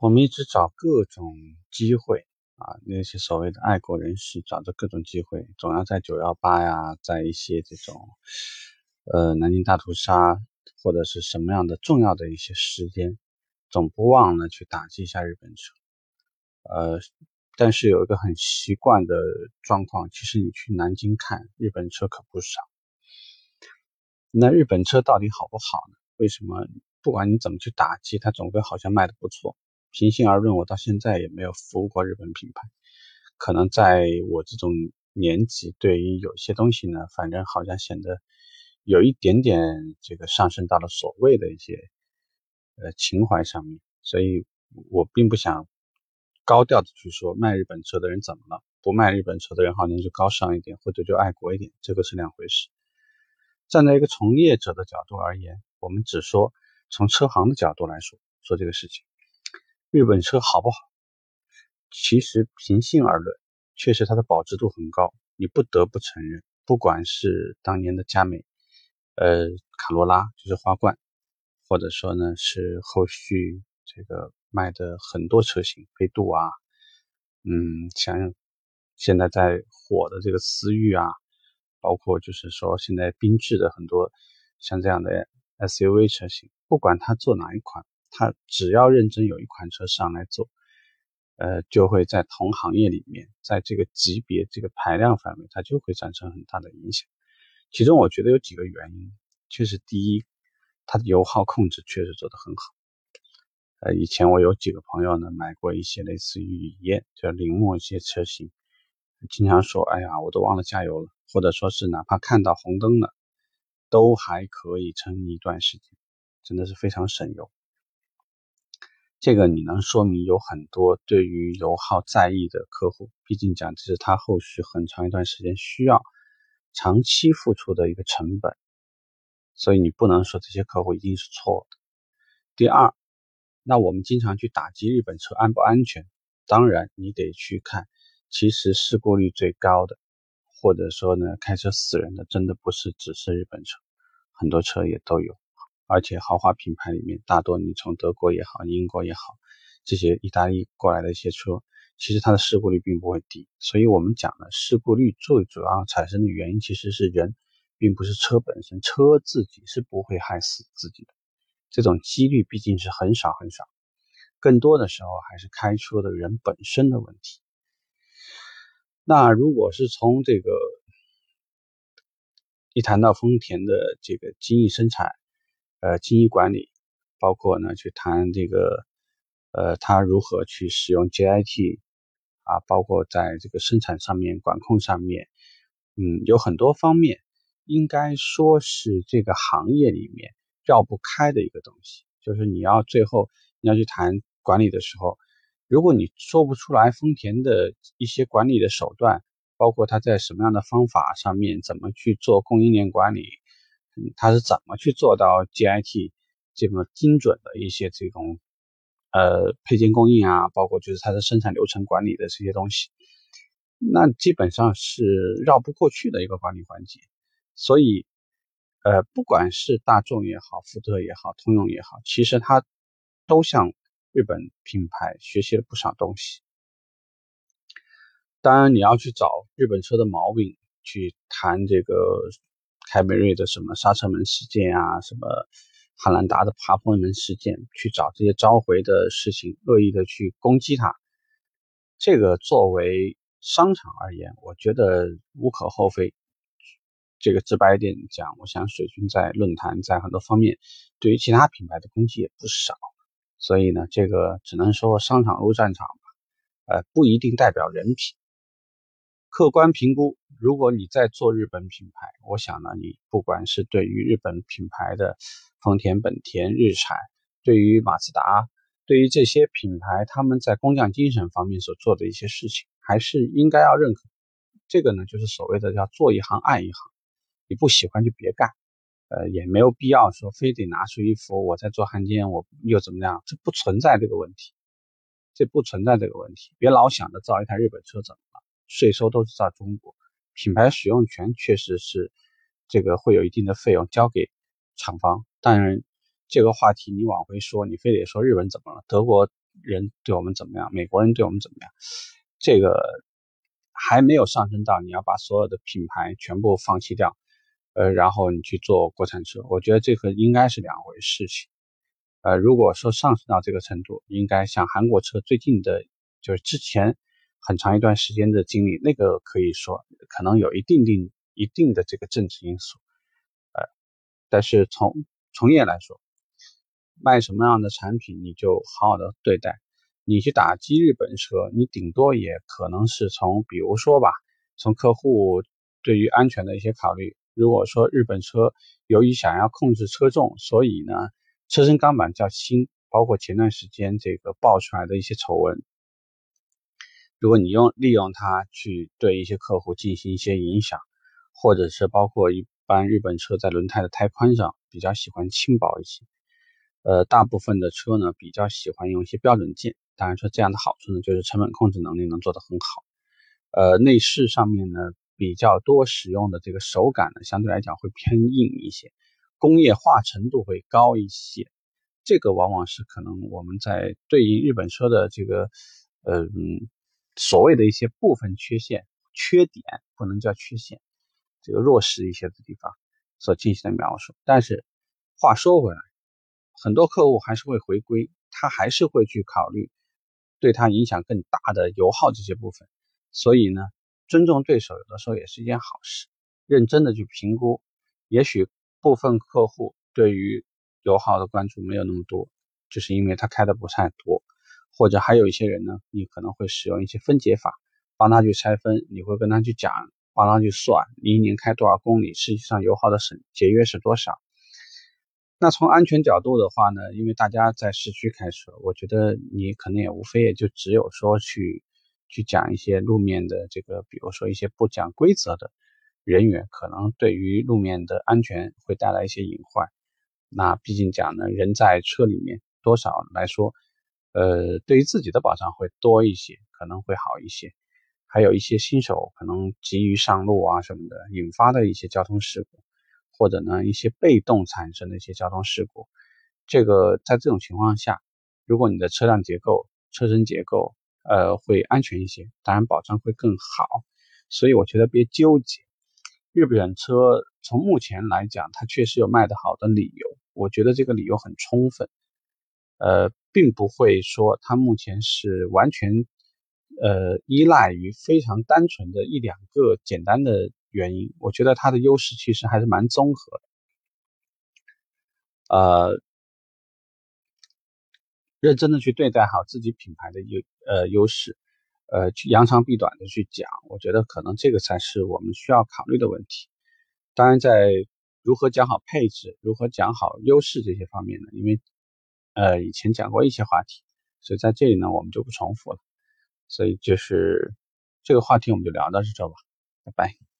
我们一直找各种机会啊，那些所谓的爱国人士找着各种机会，总要在九幺八呀，在一些这种呃南京大屠杀或者是什么样的重要的一些时间，总不忘了去打击一下日本车。呃，但是有一个很习惯的状况，其实你去南京看日本车可不少。那日本车到底好不好呢？为什么不管你怎么去打击，它总归好像卖的不错？平心而论，我到现在也没有服务过日本品牌。可能在我这种年纪，对于有些东西呢，反正好像显得有一点点这个上升到了所谓的一些呃情怀上面，所以我并不想高调的去说卖日本车的人怎么了，不卖日本车的人好像就高尚一点，或者就爱国一点，这个是两回事。站在一个从业者的角度而言，我们只说从车行的角度来说说这个事情。日本车好不好？其实平心而论，确实它的保值度很高。你不得不承认，不管是当年的佳美，呃，卡罗拉就是花冠，或者说呢是后续这个卖的很多车型，飞度啊，嗯，像现在在火的这个思域啊，包括就是说现在缤智的很多像这样的 SUV 车型，不管它做哪一款。他只要认真有一款车上来做，呃，就会在同行业里面，在这个级别、这个排量范围，它就会产生很大的影响。其中我觉得有几个原因，确实第一，它的油耗控制确实做得很好。呃，以前我有几个朋友呢，买过一些类似于雨燕、就铃木一些车型，经常说：“哎呀，我都忘了加油了。”或者说是哪怕看到红灯了，都还可以撑一段时间，真的是非常省油。这个你能说明有很多对于油耗在意的客户，毕竟讲这是他后续很长一段时间需要长期付出的一个成本，所以你不能说这些客户一定是错的。第二，那我们经常去打击日本车安不安全？当然你得去看，其实事故率最高的，或者说呢开车死人的，真的不是只是日本车，很多车也都有。而且豪华品牌里面，大多你从德国也好，英国也好，这些意大利过来的一些车，其实它的事故率并不会低。所以我们讲的事故率最主要产生的原因其实是人，并不是车本身，车自己是不会害死自己的，这种几率毕竟是很少很少，更多的时候还是开车的人本身的问题。那如果是从这个一谈到丰田的这个精益生产，呃，经营管理，包括呢去谈这个，呃，他如何去使用 JIT 啊，包括在这个生产上面、管控上面，嗯，有很多方面，应该说是这个行业里面绕不开的一个东西。就是你要最后你要去谈管理的时候，如果你说不出来丰田的一些管理的手段，包括它在什么样的方法上面怎么去做供应链管理。他是怎么去做到 GIT 这么精准的一些这种呃配件供应啊，包括就是它的生产流程管理的这些东西，那基本上是绕不过去的一个管理环节。所以，呃，不管是大众也好，福特也好，通用也好，其实它都向日本品牌学习了不少东西。当然，你要去找日本车的毛病去谈这个。凯美瑞的什么刹车门事件啊，什么汉兰达的爬坡门事件，去找这些召回的事情，恶意的去攻击他，这个作为商场而言，我觉得无可厚非。这个直白一点讲，我想水军在论坛在很多方面对于其他品牌的攻击也不少，所以呢，这个只能说商场如战场吧，呃，不一定代表人品。客观评估，如果你在做日本品牌，我想呢，你不管是对于日本品牌的丰田、本田、日产，对于马自达，对于这些品牌，他们在工匠精神方面所做的一些事情，还是应该要认可。这个呢，就是所谓的叫做一行爱一行，你不喜欢就别干，呃，也没有必要说非得拿出一副我在做汉奸，我又怎么样？这不存在这个问题，这不存在这个问题，别老想着造一台日本车怎么。税收都是在中国，品牌使用权确实是这个会有一定的费用交给厂方。当然，这个话题你往回说，你非得说日本怎么了？德国人对我们怎么样，美国人对我们怎么样，这个还没有上升到你要把所有的品牌全部放弃掉，呃，然后你去做国产车，我觉得这个应该是两回事情。呃，如果说上升到这个程度，应该像韩国车最近的，就是之前很长一段时间的经历，那个可以说可能有一定定一定的这个政治因素，呃，但是从从业来说，卖什么样的产品你就好好的对待，你去打击日本车，你顶多也可能是从比如说吧，从客户对于安全的一些考虑，如果说日本车由于想要控制车重，所以呢。车身钢板较轻，包括前段时间这个爆出来的一些丑闻，如果你用利用它去对一些客户进行一些影响，或者是包括一般日本车在轮胎的胎宽上比较喜欢轻薄一些，呃，大部分的车呢比较喜欢用一些标准件，当然说这样的好处呢就是成本控制能力能做得很好，呃，内饰上面呢比较多使用的这个手感呢相对来讲会偏硬一些。工业化程度会高一些，这个往往是可能我们在对应日本车的这个，嗯，所谓的一些部分缺陷、缺点，不能叫缺陷，这个弱势一些的地方所进行的描述。但是话说回来，很多客户还是会回归，他还是会去考虑对他影响更大的油耗这些部分。所以呢，尊重对手有的时候也是一件好事，认真的去评估，也许。部分客户对于油耗的关注没有那么多，就是因为他开的不太多，或者还有一些人呢，你可能会使用一些分解法，帮他去拆分，你会跟他去讲，帮他去算你一年开多少公里，实际上油耗的省节约是多少。那从安全角度的话呢，因为大家在市区开车，我觉得你可能也无非也就只有说去去讲一些路面的这个，比如说一些不讲规则的。人员可能对于路面的安全会带来一些隐患。那毕竟讲呢，人在车里面多少来说，呃，对于自己的保障会多一些，可能会好一些。还有一些新手可能急于上路啊什么的，引发的一些交通事故，或者呢一些被动产生的一些交通事故。这个在这种情况下，如果你的车辆结构、车身结构呃会安全一些，当然保障会更好。所以我觉得别纠结。日本车从目前来讲，它确实有卖得好的理由，我觉得这个理由很充分，呃，并不会说它目前是完全呃依赖于非常单纯的一两个简单的原因，我觉得它的优势其实还是蛮综合的，呃，认真的去对待好自己品牌的优呃优势。呃，去扬长避短的去讲，我觉得可能这个才是我们需要考虑的问题。当然，在如何讲好配置、如何讲好优势这些方面呢？因为呃以前讲过一些话题，所以在这里呢我们就不重复了。所以就是这个话题我们就聊到这吧，拜拜。